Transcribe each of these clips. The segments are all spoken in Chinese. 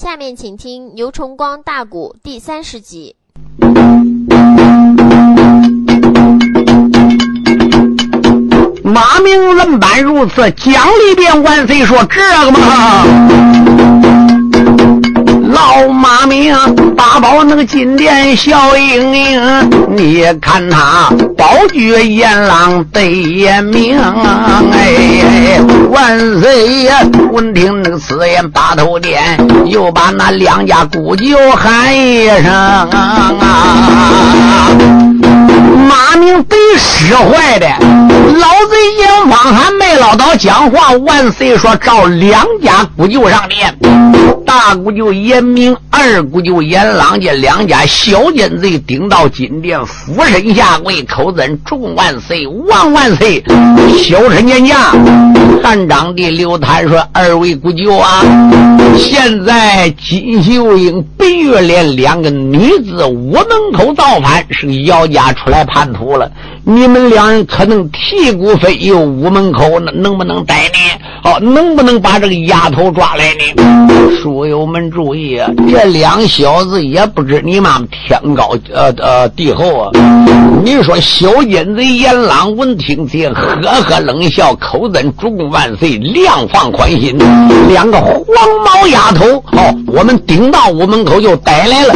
下面请听牛崇光大鼓第三十集。马明论板如此讲里边，万岁说这个嘛。老马明八宝那个金殿笑盈盈，你看他宝觉阎郎对眼明，哎，万岁爷！闻听那个此言，八头点又把那两家姑舅喊一声啊。马明被使坏的，老贼严方还没老道讲话。万岁说：“召两家姑舅上殿，大姑舅严明，二姑舅严朗，这两家小奸贼顶到金殿，俯身下跪，口尊众万岁，万万岁！小臣见驾。汉章帝刘坦说：“二位姑舅啊，现在金秀英、白月莲两个女子屋门口造反，是姚家出来叛徒了。你们两人可能替骨飞游屋门口，能不能逮呢？哦，能不能把这个丫头抓来呢？书友们注意啊，这两小子也不知你妈天高呃呃地厚啊！你说小奸贼严朗闻听此，呵呵冷笑，口尊主公万岁，量放宽心。两个黄毛丫头，哦，我们顶到屋门口就逮来了。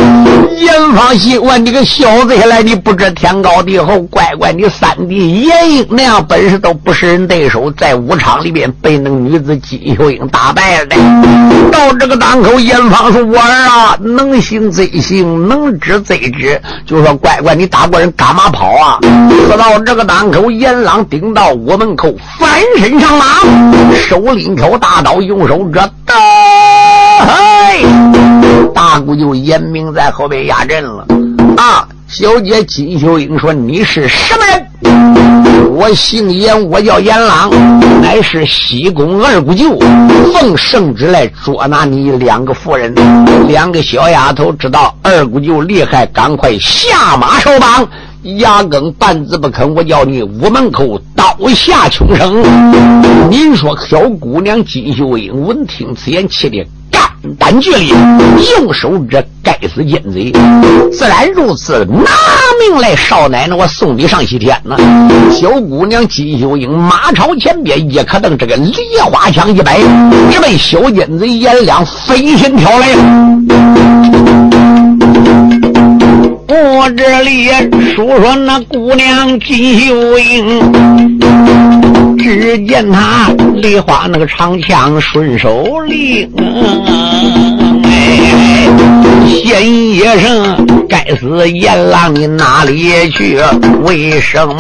严方喜问你个小子下来，你不知天高地厚，乖乖，你三弟严英那样本事都不是人对手，在武场里边被那女子金秀英打败了的。到这个当口，严方说：“我儿啊，能行则行，能止则止。就说乖乖，你打过人干嘛跑啊？”说到这个当口，严朗顶到我门口，翻身上马，手拎条大刀，用手这刀。嘿，大姑就严明在后边压阵了！小姐金秀英说：“你是什么人？”我姓严，我叫严朗，乃是西宫二姑舅，奉圣旨来捉拿你两个妇人。两个小丫头知道二姑舅厉害，赶快下马受绑。牙根半字不肯，我叫你屋门口刀下穷生。您说小姑娘金秀英闻听此言，气的肝胆俱裂，用手这该死奸贼，自然如此，拿命来，少奶奶，我送你上西天呢。小姑娘金秀英马朝前边，一可蹬这个梨花枪一摆，直奔小奸贼颜良飞身挑来。我这里说说那姑娘金秀英，只见他梨花那个长枪顺手拎，哎，先一声该死阎郎你哪里去？为什么？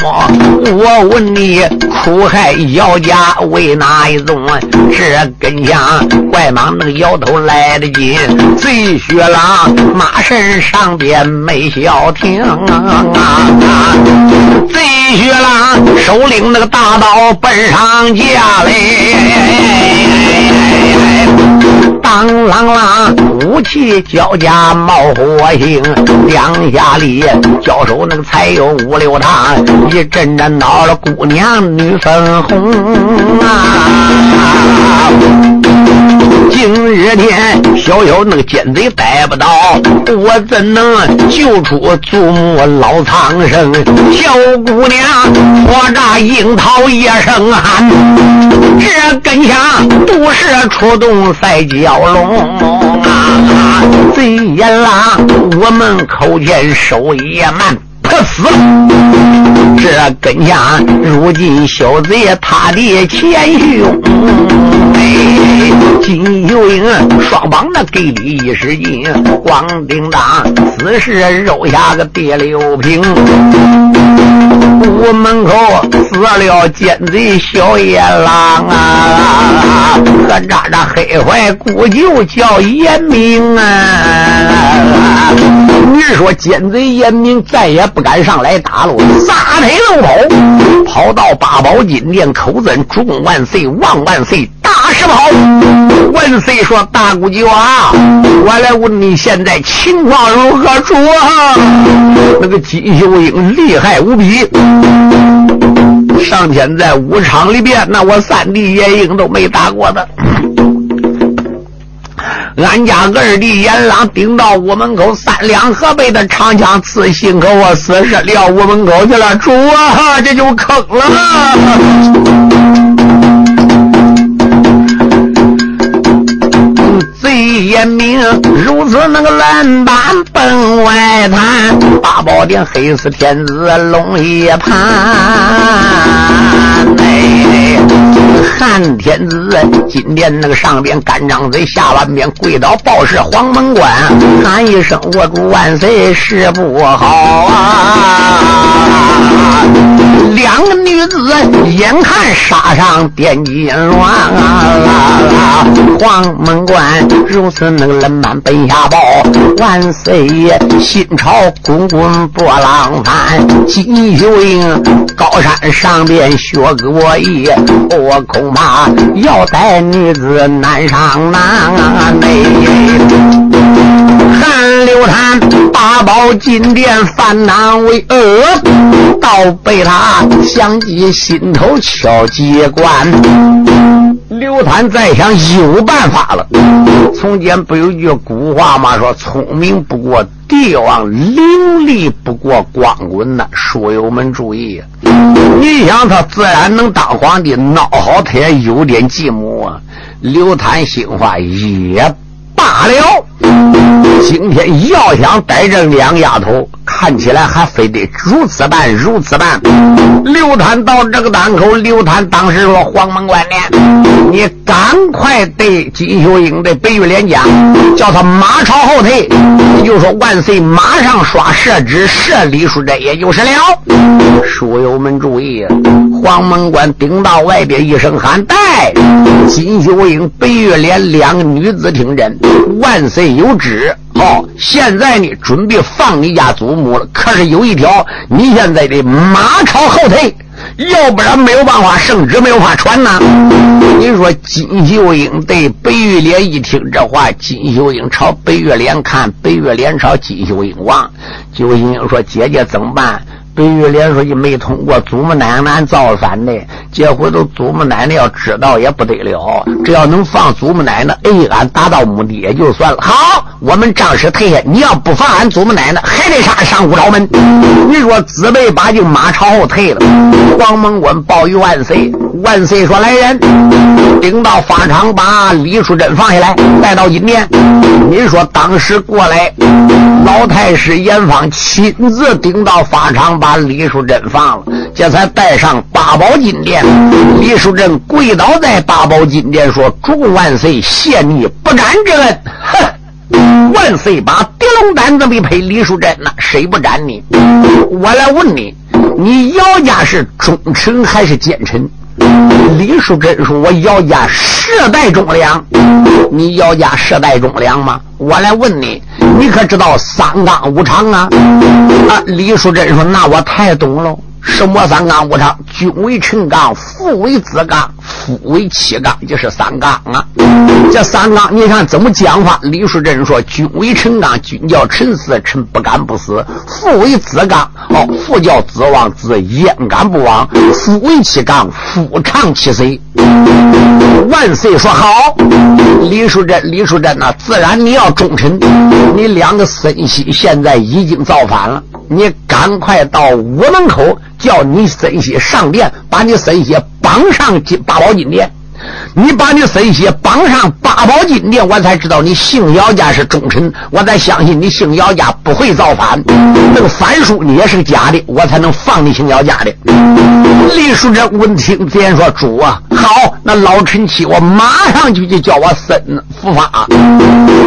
我问你，苦害姚家为哪一宗？这跟前怪忙那个摇头来得紧，贼血狼马身上边没消停啊！贼血狼手领那个大刀奔上架嘞。当啷啷，武器交加冒火星，两下里交手那个才有五六趟，一阵阵闹了姑娘女粉红啊！今日天小小那个奸贼逮不到，我怎能救出祖母老苍生？小姑娘我这樱桃一声喊，这根下不是出动赛。蛟龙啊，贼阎郎，我们口前手也慢，他死了这跟下，如今小贼他的前胸，金秀英双膀那给力一使劲，咣叮当，此时肉下个第六瓶。屋门口死了奸贼小野狼啊！和渣渣黑坏姑舅叫严明啊！你说奸贼严明再也不敢上来打了，撒腿就跑，跑到八宝金殿口尊主公万岁，万万岁！大石跑。万岁说：“大姑舅啊，我来问你现在情况如何？说那个金秀英厉害无比。”上前在武场里边，那我三弟严英都没打过的。俺家二弟阎郎顶到屋门口，三两河北的长枪刺心口，我死是撂屋门口去了。主啊，这就坑了。严明如此那个蓝板奔外滩，八宝殿黑死天子龙一盘。哎，汉天子金殿那个上边干张嘴，下半边跪倒报是黄门关，喊一声我主万岁是不好啊！两个女子眼看杀上殿金銮啊！黄门关如此。那个冷板奔下报，万岁爷心潮滚滚波浪翻。金秀英高山上边学过艺，我恐那要带女子难上难啊！韩流滩八宝金殿犯难为恶，倒被他想起心头敲机关。刘谭在想有办法了。从前不有句古话吗？说聪明不过帝王，伶俐不过光棍呐。书友们注意，你想他自然能当皇帝，孬好他也有点寂寞啊。刘谭心话也罢了，今天要想逮着两丫头。看起来还非得如此办，如此办。刘谭到这个档口，刘谭当时说：“黄门关呢，你赶快对金秀英的北玉莲家，叫他马朝后退。也就说，万岁马上刷设旨，设李书斋，也就是了。”书友们注意，黄门关顶到外边一声喊：“带金秀英、北玉莲两个女子听真，万岁有旨。”好，现在呢，准备放你家祖母了。可是有一条，你现在得马朝后退，要不然没有办法圣旨没有法传呐。你说金秀英对白玉莲一听这话，金秀英朝白玉莲看，白玉莲朝金秀英望，金秀英说：“姐姐怎么办？”白玉莲说：“你没通过祖母奶奶造反的，这回头祖母奶奶要知道也不得了。只要能放祖母奶奶，哎，俺达到目的也就算了。好，我们仗势退下。你要不放俺祖母奶奶，还得杀上五朝门。你说自备把就马朝后退了。黄门关报与万岁，万岁说：来人，顶到法场把李淑珍放下来，带到金殿。你说当时过来，老太师严方亲自顶到法场。”把李淑珍放了，这才带上八宝金殿。李淑珍跪倒在八宝金殿，说：“主万岁，谢你不斩之恩。”哼，万岁把狄龙胆子没赔李淑珍那？谁不斩你？我来问你，你姚家是忠臣还是奸臣？李淑珍说：“我姚家世代忠良。”你姚家世代忠良吗？我来问你。你可知道三纲五常啊？啊！李淑珍说：“那我太懂了。什么三纲五常？君为臣纲，父为子纲，夫为妻纲，就是三纲啊。这三纲你看怎么讲法？李淑珍说：君为臣纲，君叫臣死，臣不敢不死；父为子纲，哦，父叫子亡，子焉敢不亡？夫为妻纲，夫长其岁。万岁说好。李淑珍，李淑珍呐，自然你要忠臣。你两个孙媳现在已经造反了，你赶快到屋门口。叫你孙媳上殿，把你孙媳绑上金八宝金殿。你把你孙媳绑上八宝金殿，我才知道你姓姚家是忠臣，我才相信你姓姚家不会造反。那个反书你也是假的，我才能放你姓姚家的。李淑珍闻听，自然说：“主啊，好，那老臣妻我马上就去叫我孙伏法。”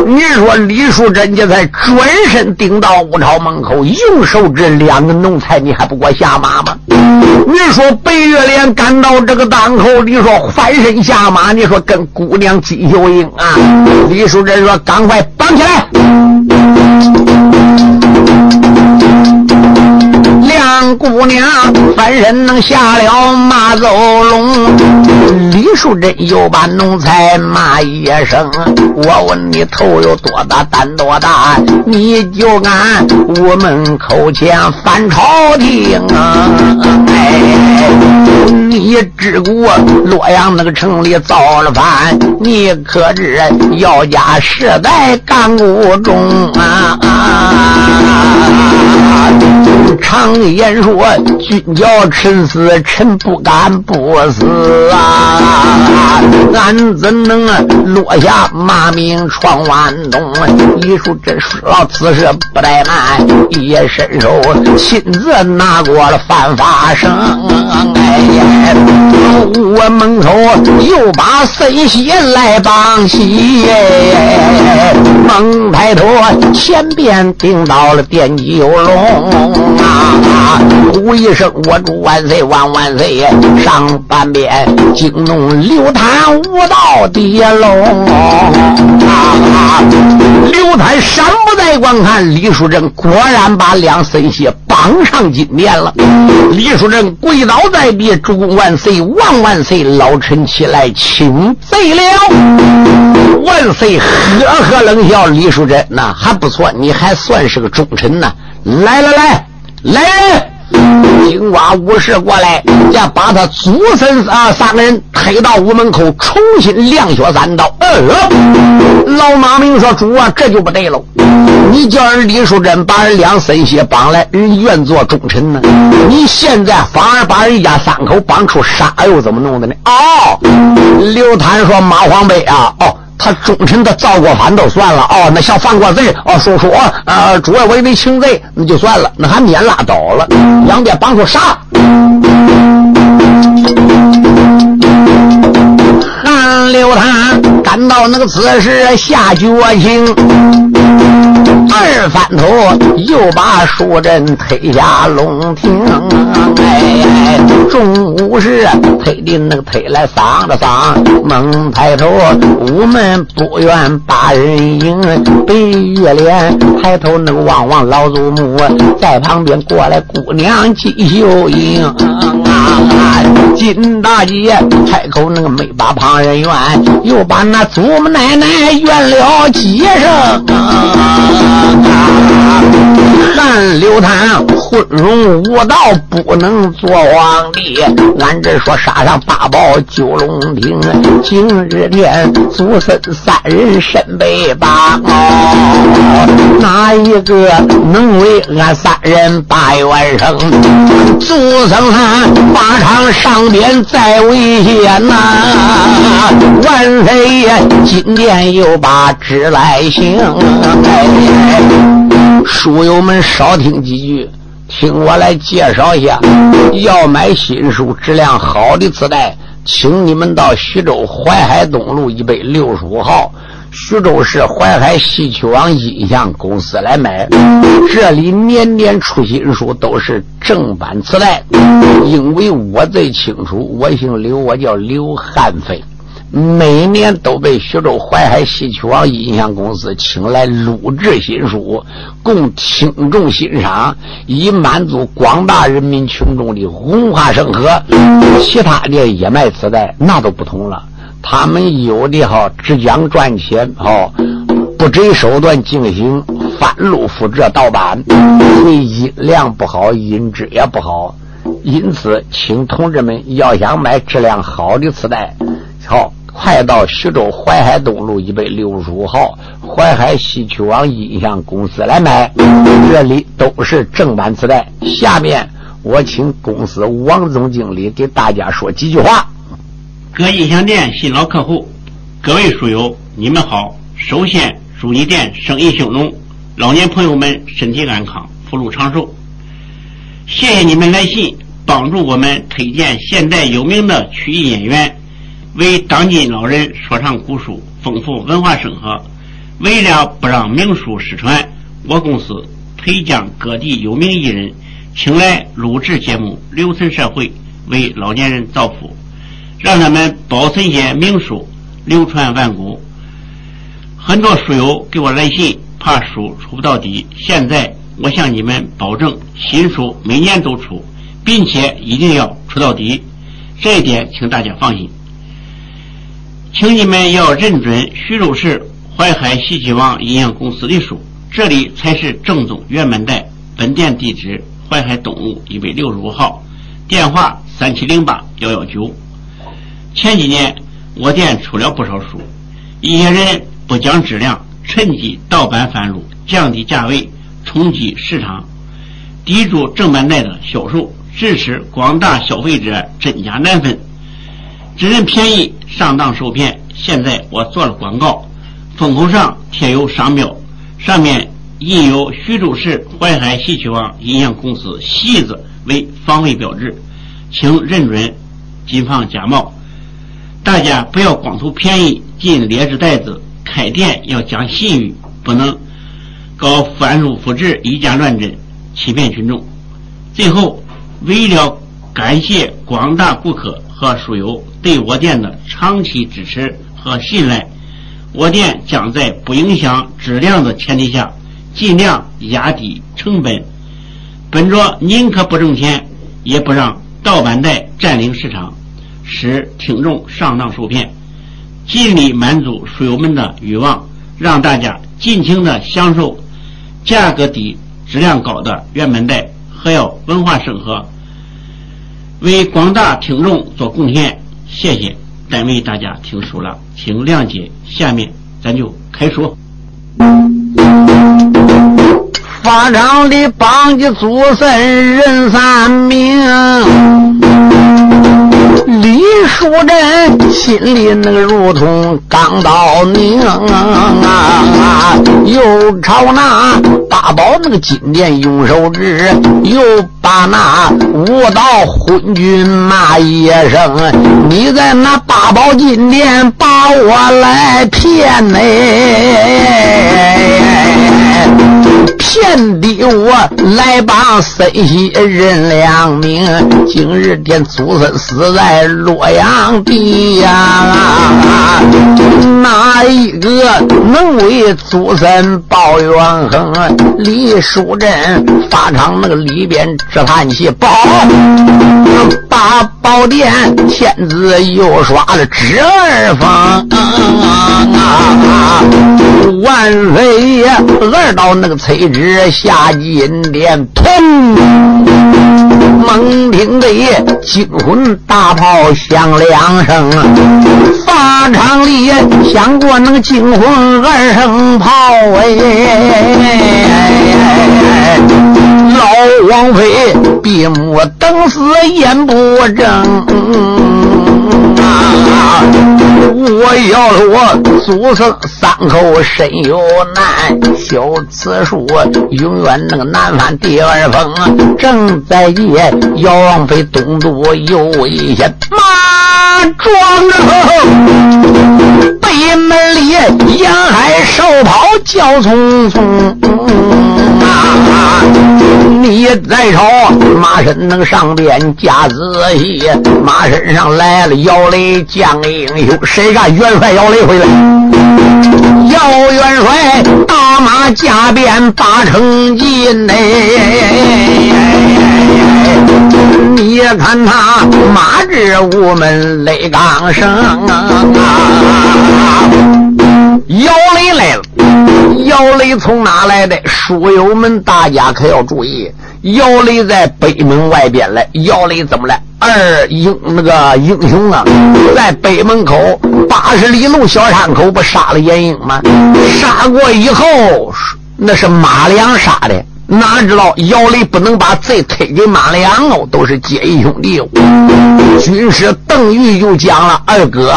你说李淑珍这才转身顶到五朝门口，用手这两个奴才，你还不给我下马吗？你说白月莲赶到这个档口，你说翻身下马，你说跟姑娘金秀英啊？李淑珍说：“赶快绑起来。”姑娘翻身能下了马走龙。李淑珍又把奴才骂一声：“我问你头有多大胆多大，你就敢屋门口前反朝廷啊！哎，你只顾洛阳那个城里造了反，你可知姚家世代干古中啊？”常言说，君叫臣死，臣不敢不死啊！俺怎能落下骂名闯万东？李叔真说了此事不怠慢，一伸手亲自拿过了犯法绳。哎呀，我门口又把孙喜来绑起，猛抬头前边顶到了电九龙。啊！呼一声，我祝万岁万万岁！上半边惊动刘谭无道地龙啊！刘谭山不在观看，李淑珍果然把两孙鞋绑上金殿了。李淑珍跪倒在地，主公万岁万万岁！老臣起来请罪了。万岁呵呵冷笑，李淑珍那还不错，你还算是个忠臣呢。来来来。来人，金瓜武士过来，要把他祖孙啊三个人推到屋门口，重新亮血三刀。呃，老马明说：“主啊，这就不对了！你叫人李淑珍把人两孙血绑来，人愿做忠臣呢。你现在反而把人家三口绑出杀，又怎么弄的呢？”哦，刘谭说：“马皇贝啊，哦。”他忠臣，他造过反都算了哦，那像犯过罪哦，叔叔啊，主要我给你请罪，那就算了，那还免拉倒了。杨戬帮出啥？韩刘他感到那个此时下决心。二翻头，又把淑珍推下龙庭。哎，中午时推的那个推来丧着丧，猛抬头，午门不愿把人迎。白月脸抬头那个望望老祖母，在旁边过来姑娘金秀英。啊，金大姐开口那个没把旁人怨，又把那祖母奶奶怨了几声。汉刘谭昏庸无道，不能做皇帝。俺这说杀上八宝九龙亭，今日天祖孙三人身被绑，哪一个能为俺三人把冤声？祖孙三法场上边再危险呐！万岁爷今天又把旨来行。书友们少听几句，听我来介绍一下。要买新书、质量好的磁带，请你们到徐州淮海东路一百六十五号徐州市淮海戏曲网音像公司来买。这里年年出新书，都是正版磁带。因为我最清楚，我姓刘，我叫刘汉飞。每年都被徐州淮海戏曲网音像公司请来录制新书，供听众欣赏，以满足广大人民群众的文化生活。其他的也卖磁带，那都不同了。他们有的哈只讲赚钱，哈不择手段进行翻录、复制、盗版，所以音量不好，音质也不好。因此，请同志们要想买质量好的磁带，好。快到徐州淮海东路一百六十五号淮海戏曲网音像公司来买，这里都是正版磁带。下面我请公司王总经理给大家说几句话。各音像店新老客户，各位书友，你们好！首先祝你店生意兴隆，老年朋友们身体安康，福禄长寿。谢谢你们来信，帮助我们推荐现代有名的曲艺演员。为当今老人说唱古书，丰富文化生活。为了不让名书失传，我公司推将各地有名艺人请来录制节目，留存社会，为老年人造福，让他们保存些名书，流传万古。很多书友给我来信，怕书出不到底，现在我向你们保证，新书每年都出，并且一定要出到底，这一点请大家放心。请你们要认准徐州市淮海西岐王营养公司的书，这里才是正宗原版带。本店地址：淮海东路一百六十五号，电话三七零八幺幺九。前几年我店出了不少书，一些人不讲质量，趁机盗版贩入，降低价位，冲击市场，抵住正版带的销售，致使广大消费者真假难分，只认便宜，上当受骗。现在我做了广告，封口上贴有商标，上面。印有徐州市淮海戏曲网音像公司“戏”字为防伪标志，请认准，谨防假冒。大家不要光图便宜进劣质袋子，开店要讲信誉，不能搞翻入复制、以假乱真，欺骗群众。最后，为了感谢广大顾客和书友对我店的长期支持和信赖，我店将在不影响质量的前提下。尽量压低成本，本着宁可不挣钱，也不让盗版带占领市场，使听众上当受骗，尽力满足书友们的欲望，让大家尽情的享受价格低、质量高的原版带，还要文化生活，为广大听众做贡献。谢谢，单为大家听书了，请谅解。下面咱就开说。法场的帮的祖孙人三明，李淑珍心里那个如同钢刀拧啊，又朝那八宝那个金殿用手指，又把那五道昏君骂一声：“你在那八宝金殿把我来骗嘞！”骗的我来帮森西认良名，今日天祖孙死在洛阳地呀！哪一个能为祖孙报冤恨？李淑珍法场那个里边直叹气，宝八宝殿天子又耍了侄儿风，万岁爷二到那个崔。下金殿，砰！猛听得惊魂大炮响两声，法场里响过那个惊魂二声炮哎！老王妃闭目等死，眼不睁。我要说祖孙三口身有难，修此书永远那个难翻第二封。正在夜，姚王妃东渡有危险，马壮着北门里沿海手跑叫匆匆。你在朝马身能上边架仔细，马身上来了姚雷将英雄，谁敢元帅姚雷回来？姚元帅大马加鞭八成金嘞！你看他马至午门雷刚声啊！姚雷来了，姚雷从哪来的？书友们，大家可要注意，姚雷在北门外边来。姚雷怎么来？二英那个英雄啊，在北门口八十里路小山口不杀了严英吗？杀过以后，那是马良杀的。哪知道姚雷不能把罪推给马良哦，都是结义兄弟哦。军师邓玉就讲了：“二哥，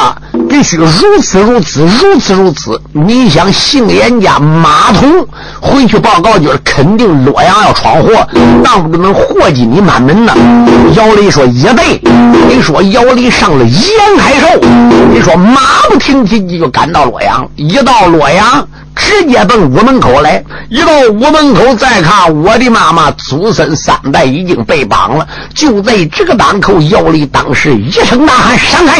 必须如此如此如此如此。你想姓严家马童回去报告，就是肯定洛阳要闯祸，当不能祸及你满门呢。”姚雷说：“也对。”你说姚雷上了严海寿，你说马不停蹄就赶到洛阳，一到洛阳。直接奔屋门口来。一到屋门口，再看我的妈妈祖孙三代已经被绑了。就在这个当口，姚离当时一声大喊：“闪开！”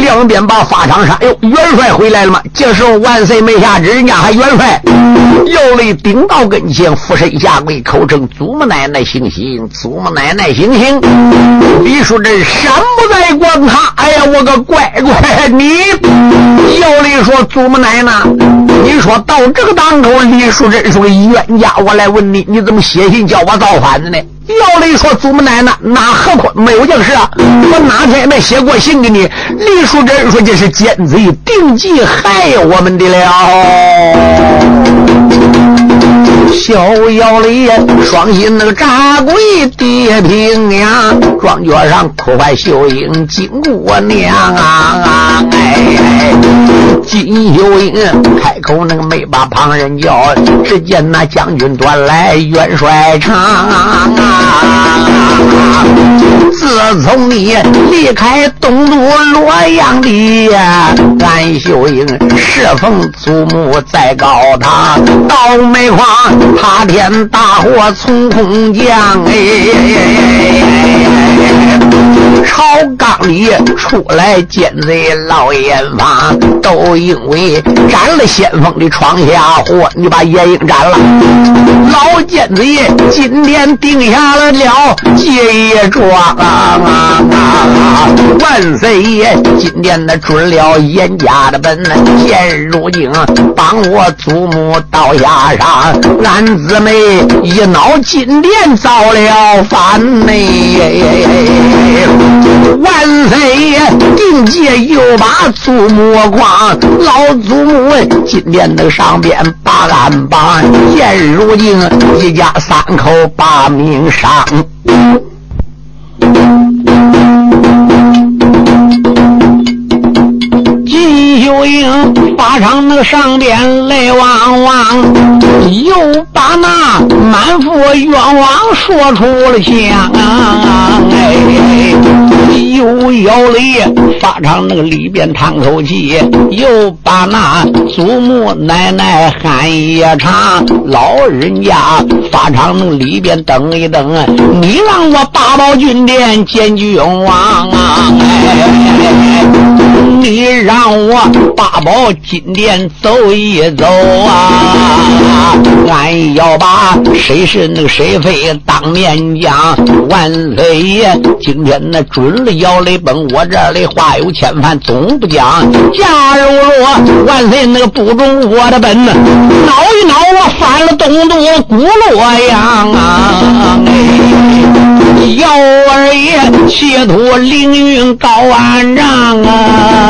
两边把法场杀，哟，元帅回来了吗？这时候万岁没下旨，人家还元帅。姚离顶到跟前，俯身下跪，口称：“祖母奶奶行行，祖母奶奶行行。”李淑珍山不在观看，哎呀，我个乖乖，你！姚离说：“祖母奶奶，你你说到这个当口，李淑珍是个冤家，我来问你，你怎么写信叫我造反的呢？”姚离说：“祖母奶奶，哪何况没有这事啊？我哪天也没写过信给你。”李淑珍说：“这是奸贼定计害我们的了。”小姚里双膝那个扎跪跌平呀，庄脚上哭坏秀英金姑娘啊！哎，金秀英开口那个没把旁人叫，只见那将军端来元帅长啊！自从你离开东都洛阳的俺秀英侍奉祖母在高堂，倒霉狂。塌天大火从空降，哎，朝纲里出来奸贼老阎王，都因为沾了先锋的闯下祸，你把夜莺斩了。老奸贼今天定下了了结庄啊！万岁爷今天的准了严家的本，现如今帮我祖母到下上。俺姊妹一恼，金殿遭了反呢！万岁爷定界又把祖母匡，老祖母金殿那上边把俺绑，现如今一家三口把命伤。秀英法场那个上边泪汪汪，又把那满腹冤枉说出了腔。哎，又摇泪，法场那个里边叹口气，又把那祖母奶奶喊一场。老人家法场那个里边等一等，你让我八宝军殿见君王啊！哎，你让我。八宝金殿走一走啊！俺要把谁是那个谁非当面讲。万岁爷今天那准了姚雷崩，我这里话有千番总不讲。假如若万岁那个不中我的本，挠一挠我翻了东都古洛阳啊！姚二爷企图凌云高万丈啊！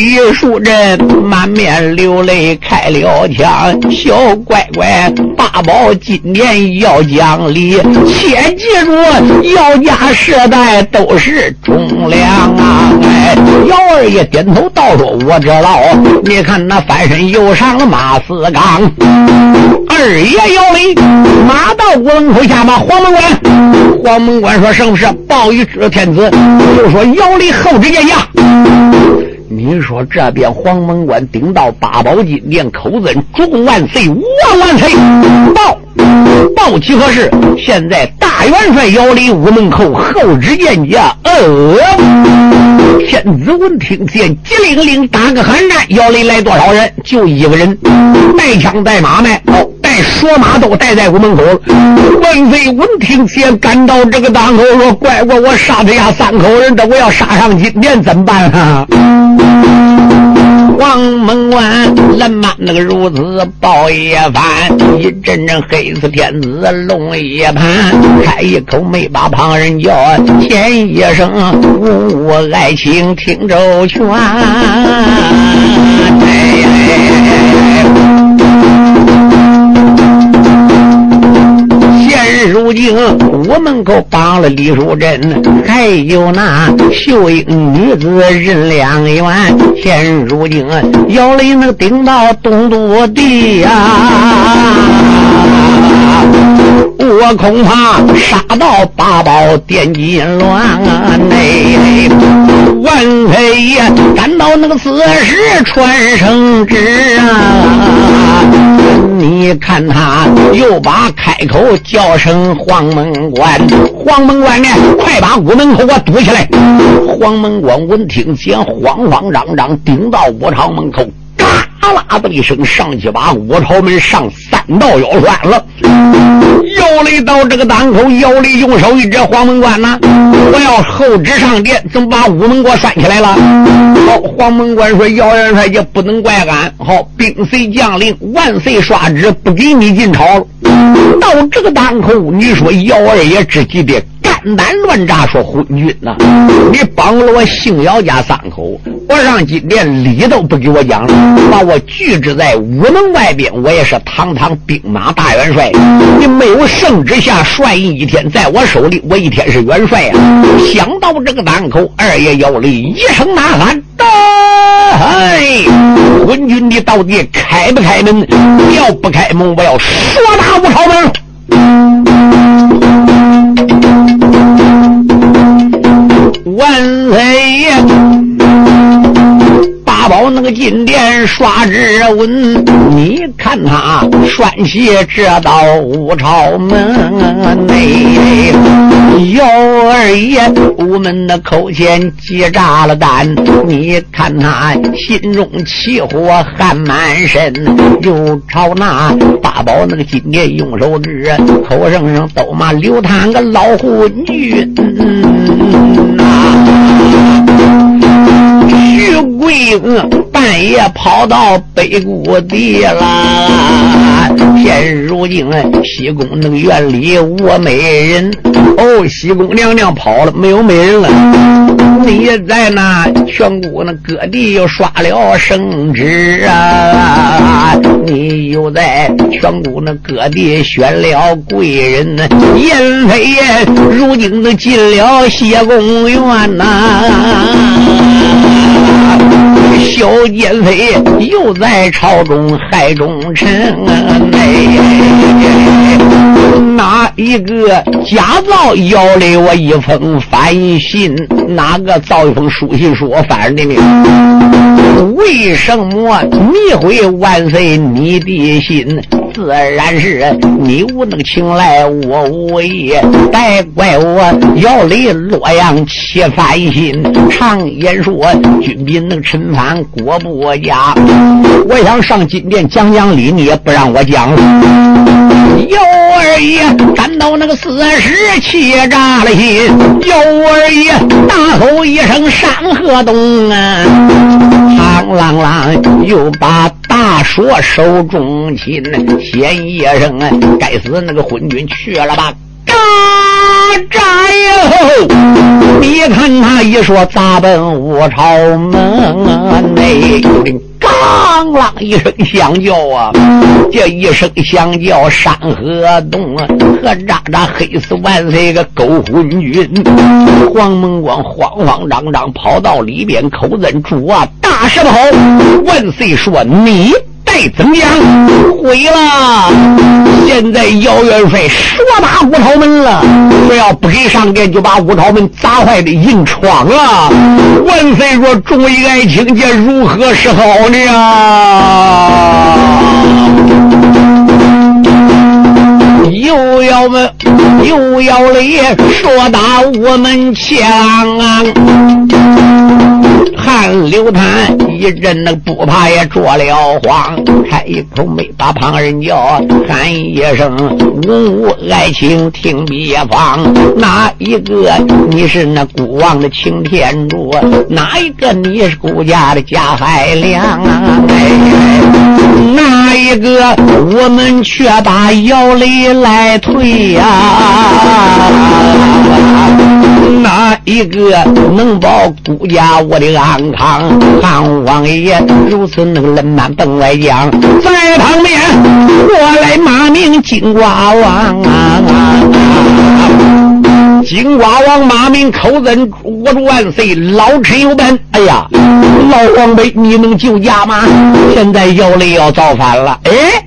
李树人满面流泪开了枪，小乖乖，八宝今年要讲理，切记住，姚家世代都是忠良啊！哎，姚二爷点头道说：“我知道。”你看那翻身又上了马四刚，二爷姚雷马到五龙口下马，黄门关，黄门关说：“什么事？报与知天子。”就说姚雷后知见下。你说这边黄门关顶到八宝金殿，口尊主公万岁万万岁！报报起何事？现在大元帅姚离屋门口后知见驾。呃，天子闻听见，急灵灵打个寒战。姚离来多少人？就一个人，带枪带马没？哦，带说马都带在屋门口。万岁闻听见，赶到这个当口说：“乖乖，我杀他家三口人，这我要杀上金殿怎么办啊？”黄门关蓝马那个如此抱一番，一阵阵黑死天子龙一盘，开一口没把旁人叫，天一声呜呜爱情听周全。如今屋门口绑了李淑珍，还有那秀英女子任良缘。现如今姚雷能顶到东都地呀，我恐怕杀到八宝殿金乱内。万岁爷赶到那个此时传圣旨啊！你看他又把开口叫声黄门关，黄门关呢，快把屋门口给我堵起来！黄门关闻听见，慌慌张张顶到武朝门口。嘎啦的一声，上去把五朝门上三道腰栓了。姚雷到这个当口，姚雷用手一指黄门关呐，我要后旨上殿，怎么把午门给我拴起来了？好，黄门关说：“姚元帅也不能怪俺。好，兵随将令，万岁刷旨，不给你进朝了。到这个当口，你说姚二爷之急的。”肝胆乱炸，说昏君呐！你绑了我姓姚家三口，我上金殿礼都不给我讲了，把我拒之在午门外边。我也是堂堂兵马大元帅，你没有圣旨下帅印一天，在我手里，我一天是元帅啊！想到这个当口，二爷姚里一声呐喊：“哎，昏君，你到底开不开门？要不开门，我要说打五朝门！”那个金殿刷指纹，你看他拴起这道五朝门内。幺二爷，午门的口前结扎了胆，你看他心中起火汗满身，又朝那八宝那个金殿用手指，口声声都骂刘探个老昏君。徐贵半夜跑到北谷地啦，现如今西宫那个院里我没人，哦，西宫娘娘跑了，没有美人了。你在那全国那各地又刷了圣旨啊，你又在全国那各地选了贵人呢，燕飞爷如今都进了西宫院呐。小奸贼又在朝中害忠臣，哪一个假造要了我一封反信？哪个造一封书信说我翻的呢？为什么迷毁万岁你的心？自然是你无能请来我无义，待怪我要离洛阳起翻心。常言说，军兵能臣反国不家。我想上金殿讲讲理，你也不让我讲。姚二爷赶到那个四十气炸了心，姚二爷大吼一声：“山河东啊！”嘡啷啷又把大说手中擒，先一声：“该死那个昏君去了吧！”嘎扎哟！你看他一说砸奔五朝门内。啷啷一声响叫啊！这一声响叫，山河动啊！和渣渣黑死万岁个狗昏君！黄门关慌慌张张跑到里边，口尊主啊！大声吼：万岁说你。再怎么样，毁了！现在姚元帅说打五朝门了，我要不给上殿，就把五朝门砸坏的硬闯了。万岁说：“众位爱卿，这如何是好呢？”又要问又要雷说打我们枪。看刘谭一阵那不怕也着了慌，开一口没把旁人叫，喊一声吾爱卿听别方，哪一个你是那孤王的擎天柱？哪一个你是孤家的贾海良啊？哪一个我们却把姚雷来推呀？哪一个能保顾家我的安康？汉王爷如此那个冷慢本外将，在旁边我来骂名金瓜王啊！金瓜王马明口尊我主万岁，老臣有本。哎呀，老皇辈，你能救驾吗？现在姚雷要造反了。哎，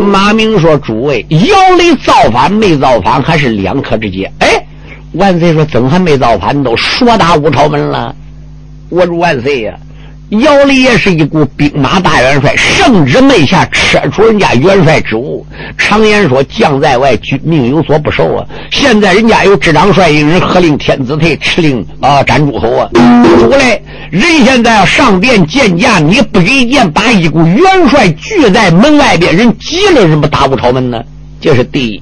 马明说：“诸位，姚雷造反没造反还是两可之间。”哎，万岁说：“怎还没造反？都说打五朝门了。”我说万岁呀！姚雷也是一股兵马大元帅，圣旨没下，撤除人家元帅职务。常言说，将在外，君命有所不受啊。现在人家有执掌帅一人，喝令天子退，敕令啊斩诸侯啊。主嘞，人现在要上殿见驾，你不给见，把一股元帅拒在门外边，人急了，人不打五朝门呢？这是第一，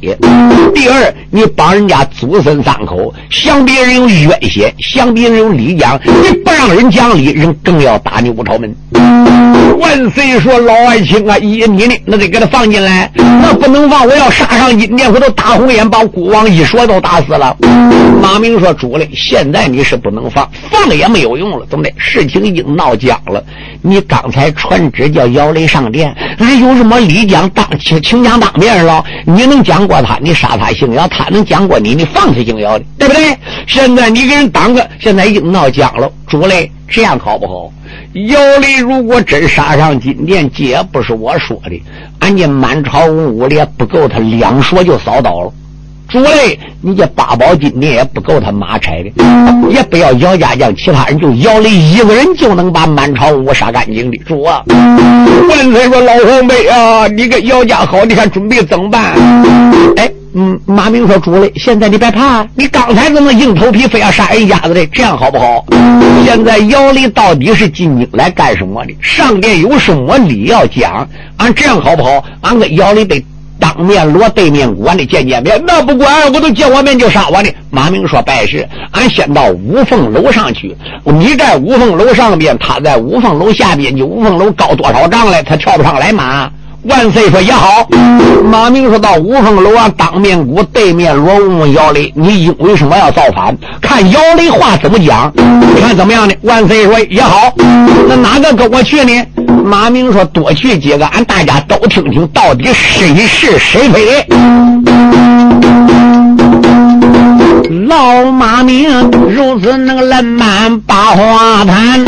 第二，你帮人家祖孙三口，想别人有冤险，想别人有理讲，你不让人讲理，人更要打你五朝门。万岁说：“老爱卿啊，依你呢，那得给他放进来，那不能放，我要杀上金殿，回头大红眼把孤王一说都打死了。”马明说：“主嘞，现在你是不能放，放了也没有用了，怎么的？事情已经闹僵了。你刚才传旨叫姚雷上殿，俺有什么礼讲当请请讲当面了？你能讲过他，你杀他姓姚；他能讲过你，你放他姓姚的，对不对？现在你给人当个，现在已经闹僵了，主嘞，这样好不好？”姚雷如果真杀上金殿，这也不是我说的，俺家满朝文武也不够他两说就扫倒了。主嘞，你这八宝金殿也不够他马拆的，也不要姚家将其他人，就姚雷一个人就能把满朝文武杀干净的。主啊，万岁说老皇辈啊，你跟姚家好，你看准备怎么办？哎。嗯，马明说：“主嘞，现在你别怕，你刚才怎么硬头皮非要杀人家子的？这样好不好？现在姚雷到底是进京来干什么的？上殿有什么理要讲？俺这样好不好？俺跟姚雷得当面锣对面鼓，俺得见见面。那不管，我都见我面就杀我呢。”马明说：“拜师，俺先到五凤楼上去。你在五凤楼上边，他在五凤楼下边。你五凤楼高多少丈来？他跳不上来吗？”万岁说也好，马明说到五凤楼啊，当面鼓对面锣问问姚雷，你因为什么要造反？看姚雷话怎么讲，看怎么样呢？万岁说也好，那哪个跟我去呢？马明说多去几个，俺大家都听听，到底谁是谁非。老马明如此那个冷满八花坛，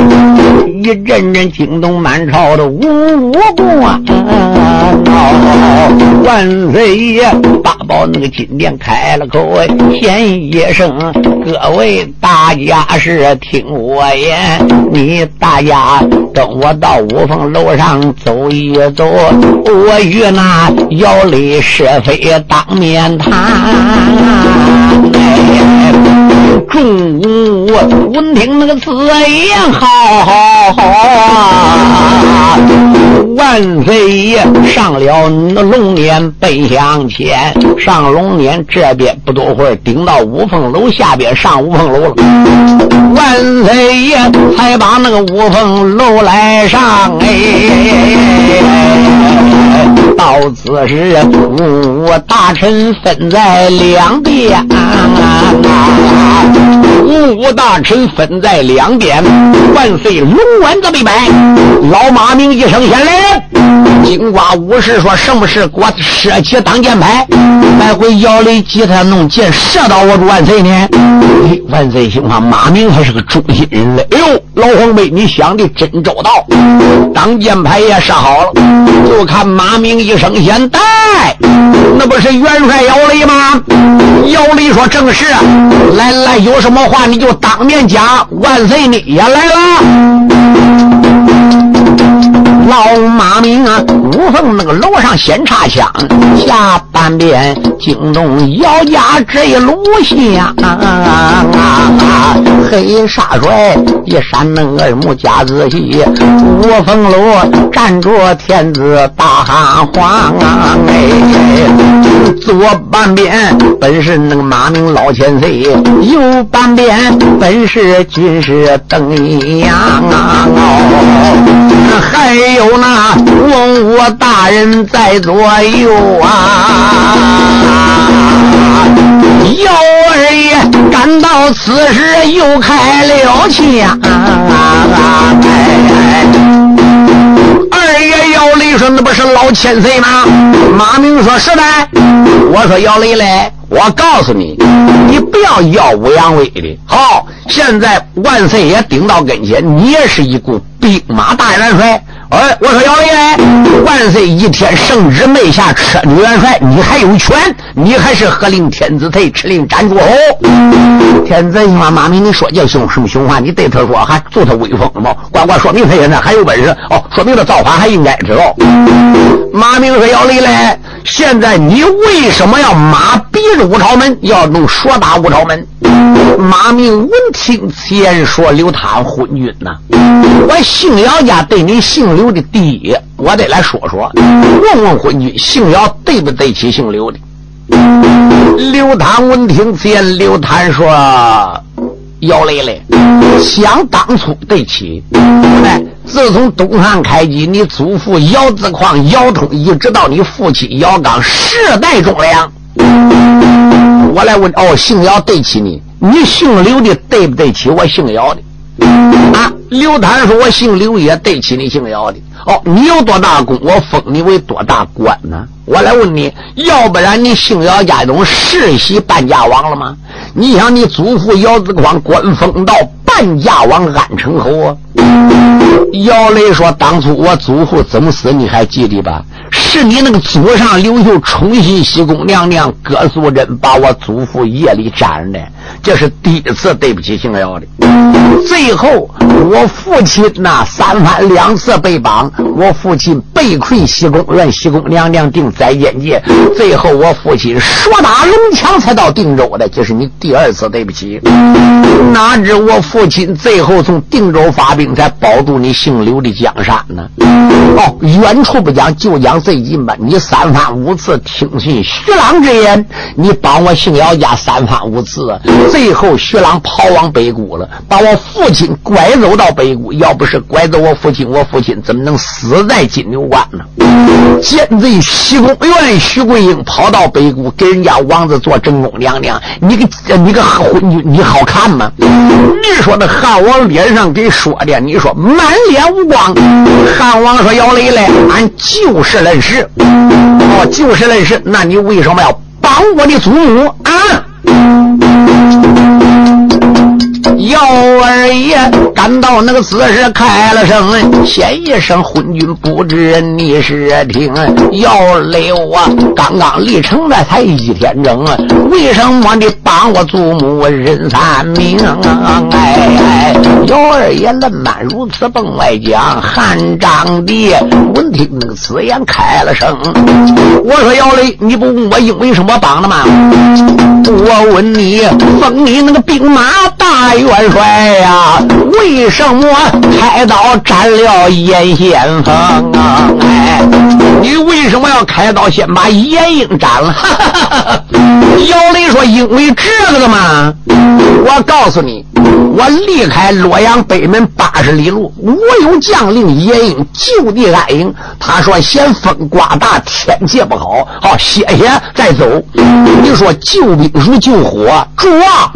一阵阵惊动满朝的五五官。万岁爷，八宝那个金殿开了口，先一声：“各位大家是听我言，你大家跟我到五凤楼上走一走，我与那姚雷是非当面谈。”众武闻听那个此言，好好好啊！万岁爷上了龙辇奔向前，上龙辇这边不多会儿，顶到五凤楼下边上五凤楼了。万岁爷才把那个五凤楼来上哎，到此时五五大臣分在两边。五五大臣分在两边，万岁龙冠这一摆，老马明一声先来。金瓜武士说：“什么事？给我射起挡箭牌，来回摇雷吉他弄箭，射到我主万岁呢？”万岁心话，马明还是个忠心人嘞。哎呦，老黄辈，你想的真周到，当箭牌也射好了，就看马明一声先带，那不是元帅姚雷吗？姚雷说：“正是。”来来，有什么话你就当面讲。万岁，你也来了。老马明啊，五凤那个楼上先插枪，下半边惊动姚家这一路香。黑煞帅一闪那耳目加仔细，五凤楼站着天子大汉皇。哎，左半边本是那个马明老千岁，右半边本是军师邓阳啊。还。有那文武大人在左右啊！姚二爷赶到此时又开了枪。二爷姚雷说：“那不是老千岁吗？”马明说：“是的。”我说：“姚雷嘞，我告诉你，你不要耀武扬威的。好，现在万岁爷顶到跟前，你也是一股兵马大元帅。哎，我说姚雷，万岁一天圣旨没下，车女元帅，你还有权，你还是喝令天子退，吃令斩诸侯。天子听话，马明，你说叫凶什么凶话？你对他说，还做他威风了吗？呱呱，说明他现在还有本事哦，说明他造反还应该知道。马明说：“姚雷嘞，现在你为什么要马逼着武朝门，要弄说打武朝门？”马明闻听此言，说：“刘唐昏君呐，我姓姚家对你姓。”刘的第一，我得来说说，问问昏君，姓姚对不对起姓刘的？刘唐闻听此言，刘谭说：“姚雷雷，想当初对起。哎，自从东汉开基，你祖父姚子矿、姚通，一直到你父亲姚刚，世代忠良。我来问，哦，姓姚对起你，你姓刘的对不对起我姓姚的？”啊，刘谭说：“我姓刘也对起你姓姚的。哦，你有多大功，我封你为多大官呢？我来问你，要不然你姓姚家中世袭半家王了吗？你想，你祖父姚子光官封到半家王安成侯啊？”姚雷说：“当初我祖父怎么死，你还记得吧？是你那个祖上刘秀宠信西宫娘娘葛素贞，把我祖父夜里斩的。这是第一次对不起姓姚的。最后，我父亲呐三番两次被绑，我父亲被困西宫，愿西宫娘娘定在监界。最后，我父亲说打龙枪才到定州的。这是你第二次对不起。哪知我父亲最后从定州发兵，才保住你。”你姓刘的江山呢？哦，远处不讲，就讲最近吧。你三番五次听信徐朗之言，你帮我姓姚家三番五次，最后徐朗跑往北谷了，把我父亲拐走到北谷。要不是拐走我父亲，我父亲怎么能死在金牛关呢？奸贼西宫院徐桂英跑到北谷，给人家王子做正宫娘娘。你个你个昏君，你好看吗？你说那汉王脸上给说的，你说满。脸无光，汉王说：“姚雷雷，俺就事论事。哦，就事论事，那你为什么要帮我的祖母啊？”姚二爷赶到那个此时开了声，先一声昏君不知你是听。姚雷啊，刚刚立成的才一天整，为什么你帮我祖母认三命？哎哎，姚二爷冷慢如此奔外讲，汉章帝闻听那个此言开了声，我说姚雷，你不问我因为什么帮的吗？我问你，封你那个兵马大元。帅呀，为什么开刀斩了严先锋啊？哎，你为什么要开刀先把严英斩了？姚雷说：“因为这个的嘛。我告诉你，我离开洛阳北门八十里路，我有将令严英就地安营。他说嫌风刮大，天气不好，好歇歇再走。你说救兵如救火，主啊！”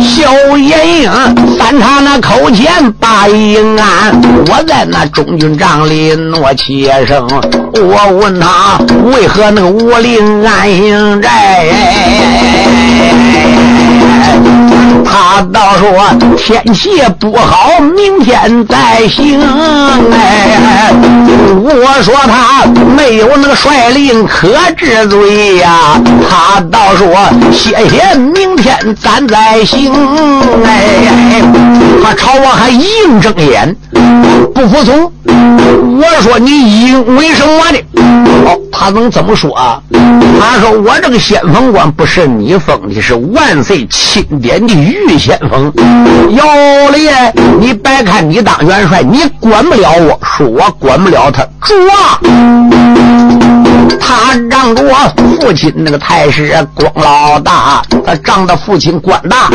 小眼影三叉那口前把营安，我在那中军帐里诺切声。我问他为何那个武陵安营寨？他倒说天气不好，明天再行。哎，我说他没有那个率领可治罪呀。他倒说谢谢，明天咱再行。哎，他朝我还硬睁眼，不服从。我说你因为什么的？哦，他能怎么说啊？他说我这个先锋官不是你封的，是万岁钦点的御先锋。姚烈，你别看你当元帅，你管不了我，说我管不了他。抓，他仗着我父亲那个太师光老大，他仗着父亲官大，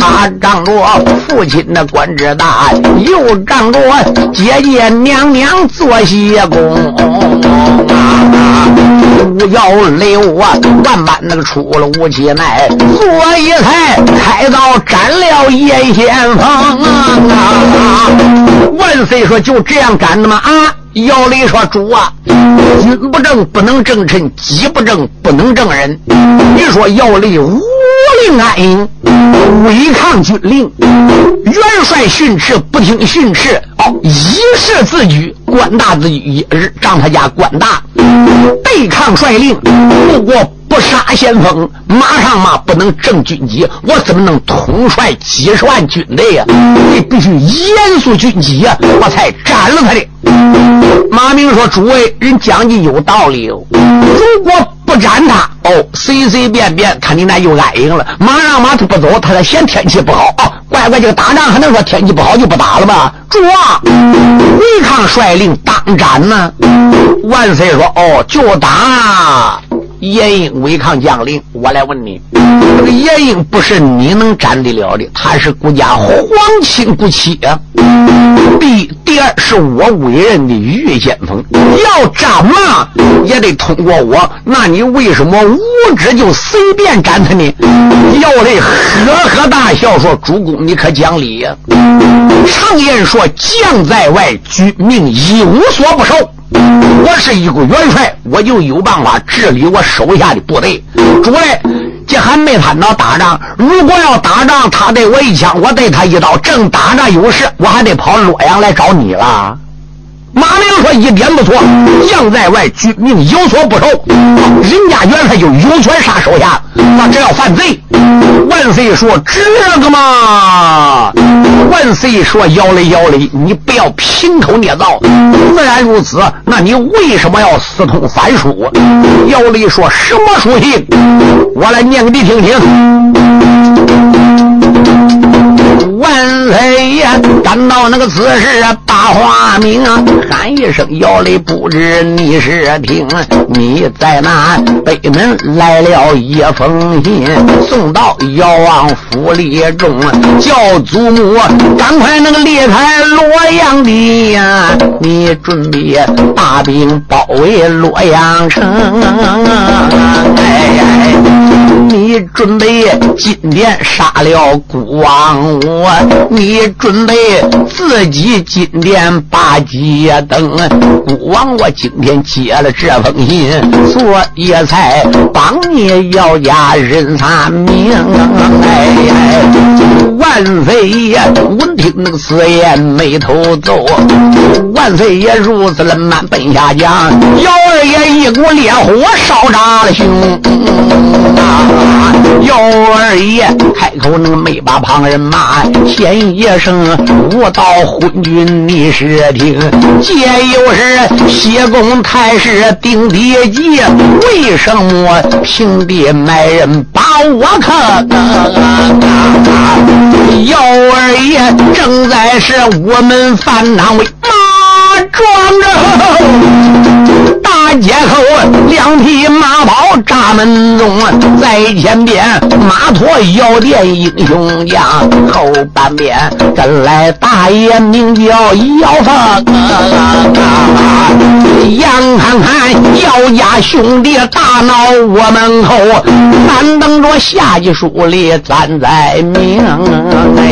他仗着我父亲那官职大，又仗着我姐姐娘娘做些工。不要留啊，万般那个出了武器来，所以才开刀斩了叶先锋啊！万岁说就这样斩的吗？啊！姚雷说：“主啊，君不正不能正臣，己不正不能正人。你说姚雷无令安营，违抗军令，元帅训斥不听训斥，哦，以势自居，官大自居，让他家官大，对抗率令，如果。”不杀先锋，马上嘛不能正军机，我怎么能统帅几十万军队呀？你必须严肃军纪呀，我才斩了他的。马明说：“诸位，人讲的有道理哦。如果不斩他，哦，随随便便看你那又安营了。马上马他不走，他还嫌天气不好哦。乖乖，这个打仗还能说天气不好就不打了吗？主啊，违抗率令当斩呢。万岁说：哦，就打。”严英违抗将令，我来问你，这个严英不是你能斩得了的，他是国家皇亲国戚啊。第第二是我委任的御先锋，要斩嘛也得通过我，那你为什么无知就随便斩他呢？姚雷呵呵大笑说：“主公，你可讲理呀！常言说，将在外，君命有所不受。”我是一个元帅，我就有办法治理我手下的部队。主任，这还没谈到打仗。如果要打仗，他对我一枪，我对他一刀，正打仗有事，我还得跑洛阳来找你了。马明说：“一点不错，将在外，军命有所不受。人家元帅就有权杀手下，那只要犯罪。”万岁说：“这个嘛。”万岁说：“姚雷，姚雷，你不要凭口捏造。自然如此，那你为什么要私通反书？”姚雷说：“什么书信？我来念给你听听。”万岁爷赶到那个此时大花名，喊一声姚雷，不知你是听？你在那北门来了一封信，送到姚王府里中，叫祖母赶快那个离开洛阳的呀！你准备大兵包围洛阳城，哎，你准备今天杀了孤王我。你准备自己今天把街灯，孤王我今天接了这封信，所以才帮你要家认三命。哎，万岁爷闻听那个此言，眉头皱。万岁爷如此冷慢奔下江，姚二爷一股烈火烧炸了胸。啊，姚二爷开口那个没把旁人骂。先一声无道昏君，你是听？皆又是西宫太师定地计，为什么平地埋人把我坑？姚二爷正在是我们犯难为马壮着。大街口，两匹马跑扎门中，在前边马驮药店英雄将，后半边跟来大爷名叫姚凤。眼看看姚家兄弟大闹我门口，咱等着下一书里咱再明。哎。